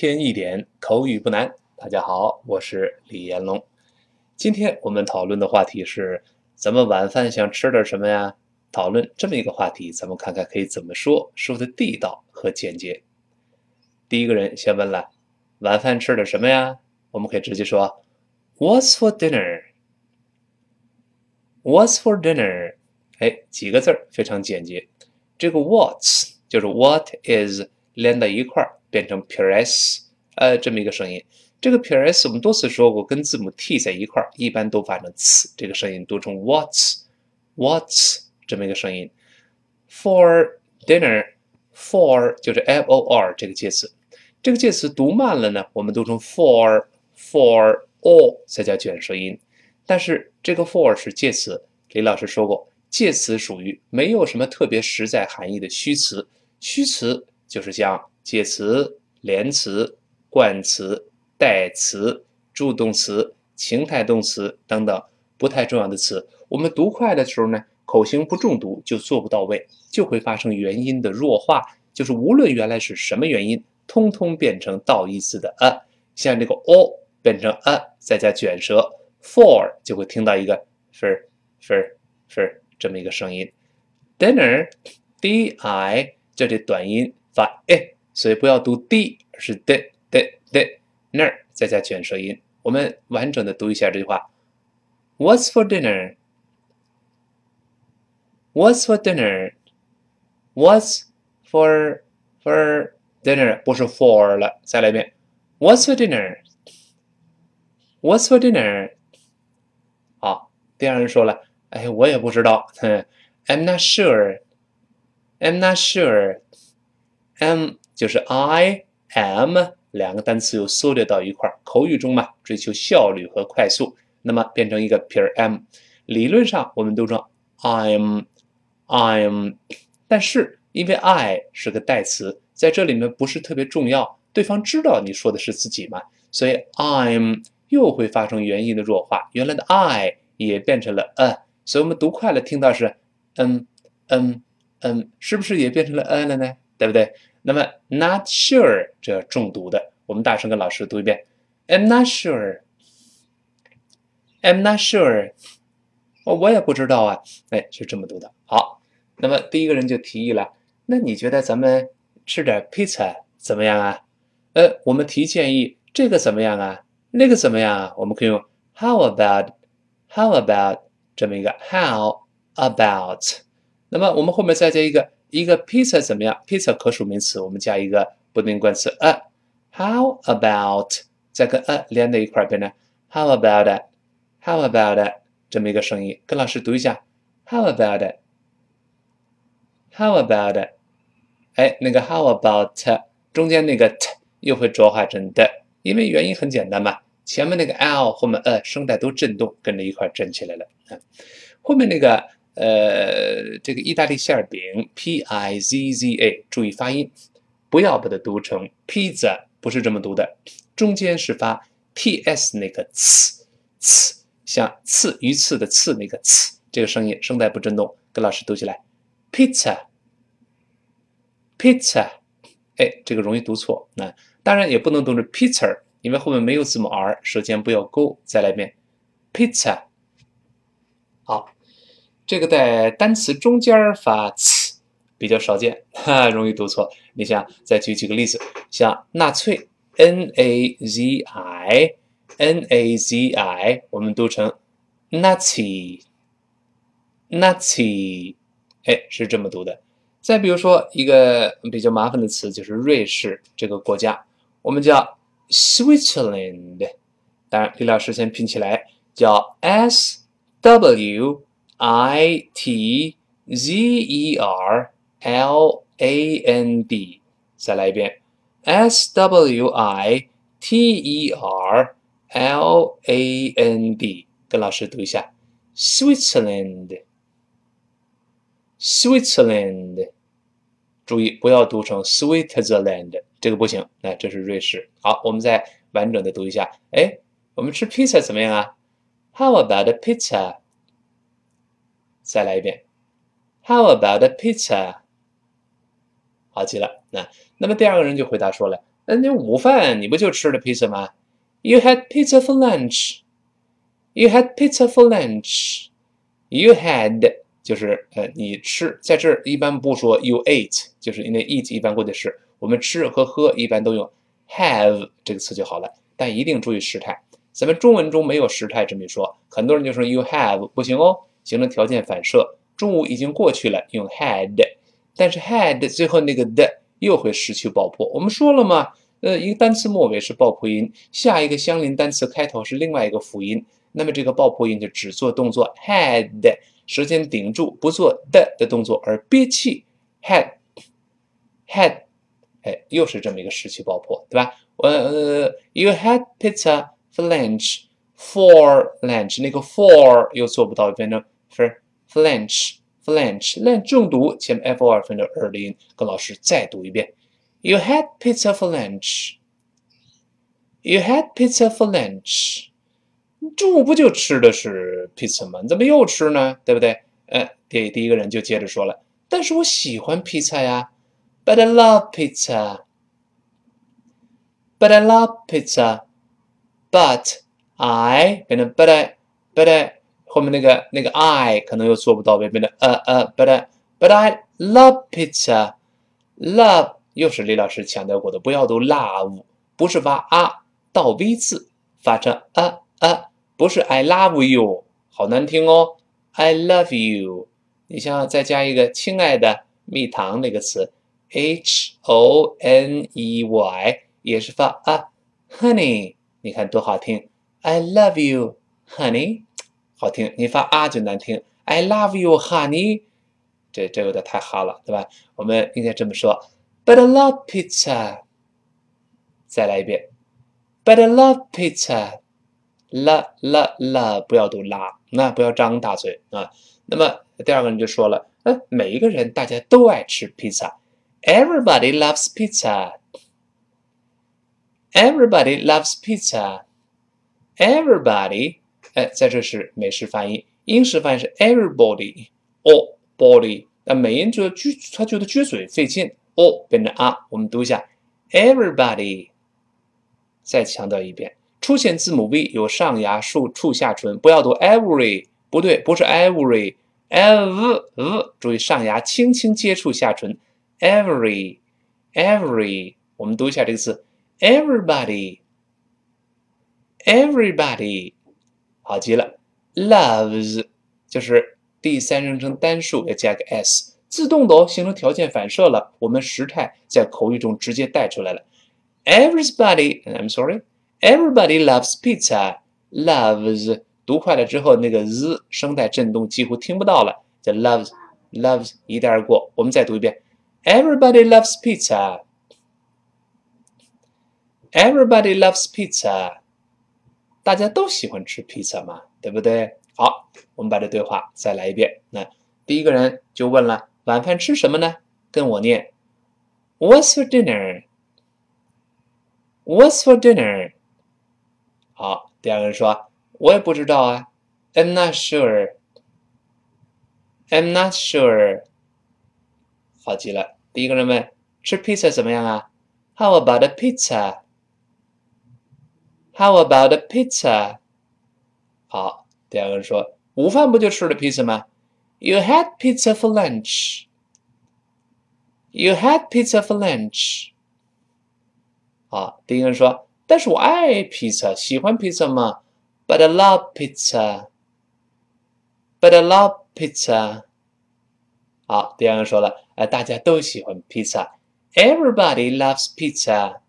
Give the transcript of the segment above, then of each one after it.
天一点口语不难。大家好，我是李彦龙。今天我们讨论的话题是：咱们晚饭想吃点什么呀？讨论这么一个话题，咱们看看可以怎么说，说的地道和简洁。第一个人先问了：晚饭吃点什么呀？我们可以直接说：What's for dinner？What's for dinner？哎，几个字儿非常简洁。这个 What's 就是 What is 连在一块儿变成 p s，呃，这么一个声音。这个 p s 我们多次说过，跟字母 t 在一块儿，一般都发成 ts，这个声音读成 What's，What's 这么一个声音。For dinner，for 就是 f o r 这个介词，这个介词读慢了呢，我们读成 for，for all 再加卷舌音。但是这个 for 是介词，李老师说过。介词属于没有什么特别实在含义的虚词，虚词就是像介词、连词、冠词、代词、助动词、情态动词等等不太重要的词。我们读快的时候呢，口型不重读就做不到位，就会发生元音的弱化，就是无论原来是什么元音，通通变成倒意思的啊。像这个 o 变成啊，再加卷舌，for 就会听到一个 fer fer fer。这么一个声音，dinner，d i，这里短音发 e，所以不要读 d，而是 d d d，那儿再加卷舌音。我们完整的读一下这句话：What's for dinner？What's for dinner？What's for for dinner？不是 for 了，再来一遍：What's for dinner？What's for dinner？好，第二人说了。哎，我也不知道。I'm not sure. I'm not sure. M 就是 I am 两个单词又缩略到一块儿。口语中嘛，追求效率和快速，那么变成一个撇 m。理论上我们都说 I'm I'm，但是因为 I 是个代词，在这里面不是特别重要，对方知道你说的是自己嘛，所以 I'm 又会发生元音的弱化，原来的 I 也变成了 a。所以我们读快了，听到是嗯嗯嗯，是不是也变成了嗯了呢？对不对？那么 not sure 这重读的，我们大声跟老师读一遍：I'm not sure. I'm not sure. 我我也不知道啊。哎，是这么读的。好，那么第一个人就提议了，那你觉得咱们吃点 pizza 怎么样啊？呃，我们提建议，这个怎么样啊？那个怎么样啊？我们可以用 How about? How about? 这么一个 How about？那么我们后面再加一个一个 pizza 怎么样？pizza 可数名词，我们加一个不定冠词 a。How about？再跟 a 连在一块儿变成 How about it？How about it？这么一个声音，跟老师读一下 How about it？How about it？哎，那个 How about 中间那个 t 又会浊化成的，因为原因很简单嘛。前面那个 l 后面 a 声带都震动，跟着一块震起来了啊。后面那个呃，这个意大利馅饼 p i z z a，注意发音，不要把它读成 pizza，不是这么读的，中间是发 t s 那个刺刺，像刺鱼刺的刺那个刺，这个声音声带不震动，跟老师读起来，pizza pizza，哎，这个容易读错，那当然也不能读成 pizza。因为后面没有字母 r，舌尖不要勾。再来一遍，pizza。好，这个在单词中间发 ц 比较少见，哈，容易读错。你想，再举几个例子，像纳粹，n a z i，n a z i，我们读成 nazi，nazi，哎，是这么读的。再比如说一个比较麻烦的词，就是瑞士这个国家，我们叫。Switzerland，当然李老师先拼起来叫 S W I T Z E R L A N D，再来一遍 S W I T E R L A N D，跟老师读一下 Switzerland，Switzerland，注意不要读成 Switzerland。这个不行，那这是瑞士。好，我们再完整的读一下。哎，我们吃披萨怎么样啊？How about a pizza？ 再来一遍。How about a pizza？好极了。那那么第二个人就回答说了，那你午饭你不就吃的披萨吗？You had pizza for lunch. You had pizza for lunch. You had 就是呃你吃，在这儿一般不说 you ate，就是因为 eat 一般过去式，我们吃和喝一般都用 have 这个词就好了，但一定注意时态。咱们中文中没有时态这么一说，很多人就说 you have 不行哦，形成条件反射。中午已经过去了，用 had，但是 had 最后那个的又会失去爆破。我们说了吗？呃，一个单词末尾是爆破音，下一个相邻单词开头是另外一个辅音，那么这个爆破音就只做动作 had，舌尖顶住，不做的的动作，而憋气 had，had，哎，又是这么一个失去爆破，对吧？呃，you had pizza for lunch，for lunch，那个 for 又做不到，变成for。Flanch，flanch，烂重读，前面 f o r 分成二的音，跟老师再读一遍。You had pizza for lunch. You had pizza for lunch. 中午不就吃的是 pizza 吗？你怎么又吃呢？对不对？呃，第第一个人就接着说了，但是我喜欢披萨呀。But I love pizza. But I love pizza. But I 变成 but I but I 后面那个那个 I 可能又做不到，变成呃呃，but but I love pizza。love 又是李老师强调过的，不要读 love，不是发啊到 V 字，发成 a a，，不是 I love you，好难听哦。I love you，你像再加一个亲爱的蜜糖那个词，H O N E Y 也是发啊，honey，你看多好听。I love you，honey。好听，你发啊就难听。I love you, honey。这这有点太哈了，对吧？我们应该这么说：But I love pizza。再来一遍：But I love pizza。啦啦啦不要读拉，那不要张大嘴啊。那么第二个人就说了：呃，每一个人大家都爱吃披萨。Everybody loves pizza。Everybody loves pizza。Everybody。哎，在这是美式发音，英式发音是 everybody，all body。那美音就撅，他觉得撅嘴费劲，all 变成啊。我们读一下 everybody。再强调一遍，出现字母 v 有上牙竖触下唇，不要读 every，不对，不是 every，ev，注意上牙轻轻接触下唇，every，every。我们读一下这个词，everybody，everybody。好极了，loves 就是第三人称单数要加个 s，自动的哦，形成条件反射了。我们时态在口语中直接带出来了。Everybody，I'm sorry，everybody loves pizza。loves 读快了之后，那个 z 声带震动几乎听不到了，叫 loves，loves 一带而过。我们再读一遍，Everybody loves pizza。Everybody loves pizza。大家都喜欢吃披萨嘛，对不对？好，我们把这对话再来一遍。那第一个人就问了：“晚饭吃什么呢？”跟我念：“What's for dinner？”“What's for dinner？” 好，第二个人说：“我也不知道啊。”“I'm not sure。”“I'm not sure。”好极了。第一个人问：“吃披萨怎么样啊？”“How about a pizza？” How about a pizza？好，第二个人说，午饭不就吃了披萨吗？You had pizza for lunch. You had pizza for lunch. 好，第一个人说，但是我爱披萨，喜欢披萨吗？But I love pizza. But I love pizza. 好，第二个人说了，哎，大家都喜欢披萨。Everybody loves pizza.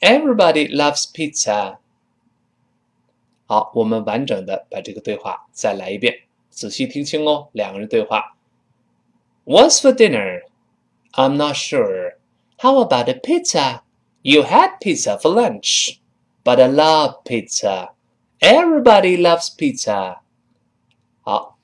Everybody loves pizza。好，我们完整的把这个对话再来一遍，仔细听清哦。两个人对话：What's for dinner? I'm not sure. How about a pizza? You had pizza for lunch, but I love pizza. Everybody loves pizza. 好，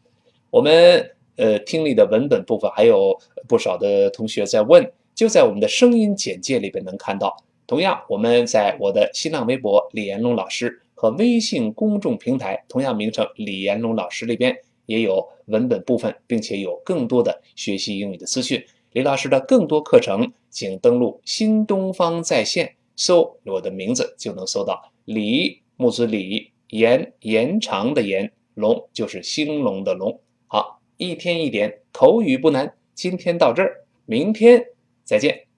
我们呃听力的文本部分还有不少的同学在问，就在我们的声音简介里边能看到。同样我们在我的新浪微博李彦龙老师和微信公众平台同样名称李彦龙老师里边也有文本部分并且有更多的学习英语的资讯。李老师的更多课程请登录新东方在线搜我的名字就能搜到。李木子李延延长的延龙就是兴隆的隆好一天一点口语不难。今天到这儿明天再见。